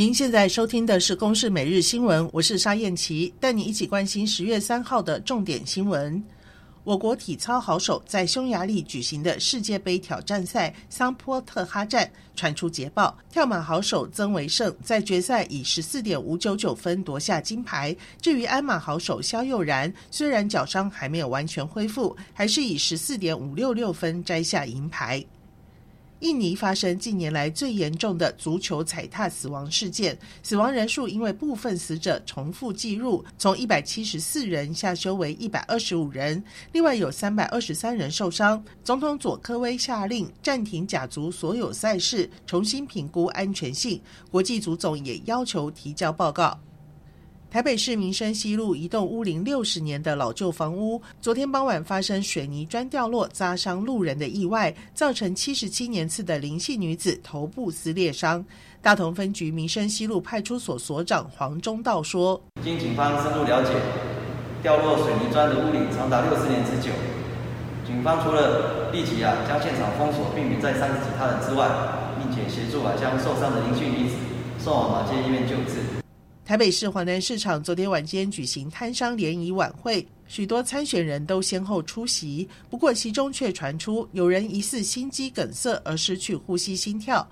您现在收听的是《公视每日新闻》，我是沙燕琪，带你一起关心十月三号的重点新闻。我国体操好手在匈牙利举行的世界杯挑战赛桑波特哈站传出捷报，跳马好手曾维胜在决赛以十四点五九九分夺下金牌。至于鞍马好手肖佑然，虽然脚伤还没有完全恢复，还是以十四点五六六分摘下银牌。印尼发生近年来最严重的足球踩踏死亡事件，死亡人数因为部分死者重复计入，从一百七十四人下修为一百二十五人，另外有三百二十三人受伤。总统佐科威下令暂停甲足所有赛事，重新评估安全性。国际足总也要求提交报告。台北市民生西路一栋屋龄六十年的老旧房屋，昨天傍晚发生水泥砖掉落砸伤路人的意外，造成七十七年次的林姓女子头部撕裂伤。大同分局民生西路派出所所长黄忠道说：“经警方深入了解，掉落水泥砖的屋龄长达六十年之久。警方除了立即啊将现场封锁，避免再伤及他人之外，并且协助啊将受伤的林姓女子送往马偕医院救治。”台北市华南市场昨天晚间举行摊商联谊晚会，许多参选人都先后出席。不过，其中却传出有人疑似心肌梗塞而失去呼吸心跳。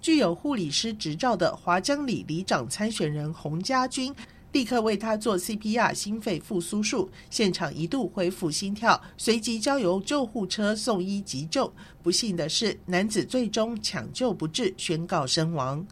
具有护理师执照的华江里里长参选人洪家军立刻为他做 CPR 心肺复苏术，现场一度恢复心跳，随即交由救护车送医急救。不幸的是，男子最终抢救不治，宣告身亡。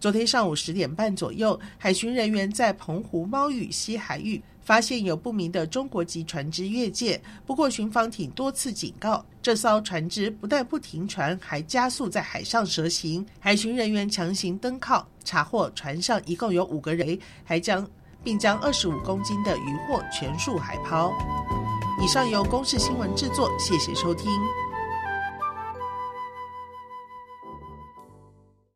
昨天上午十点半左右，海巡人员在澎湖猫屿西海域发现有不明的中国籍船只越界。不过，巡防艇多次警告，这艘船只不但不停船，还加速在海上蛇行。海巡人员强行登靠，查获船上一共有五个人，还将并将二十五公斤的渔获全数海抛。以上由公视新闻制作，谢谢收听。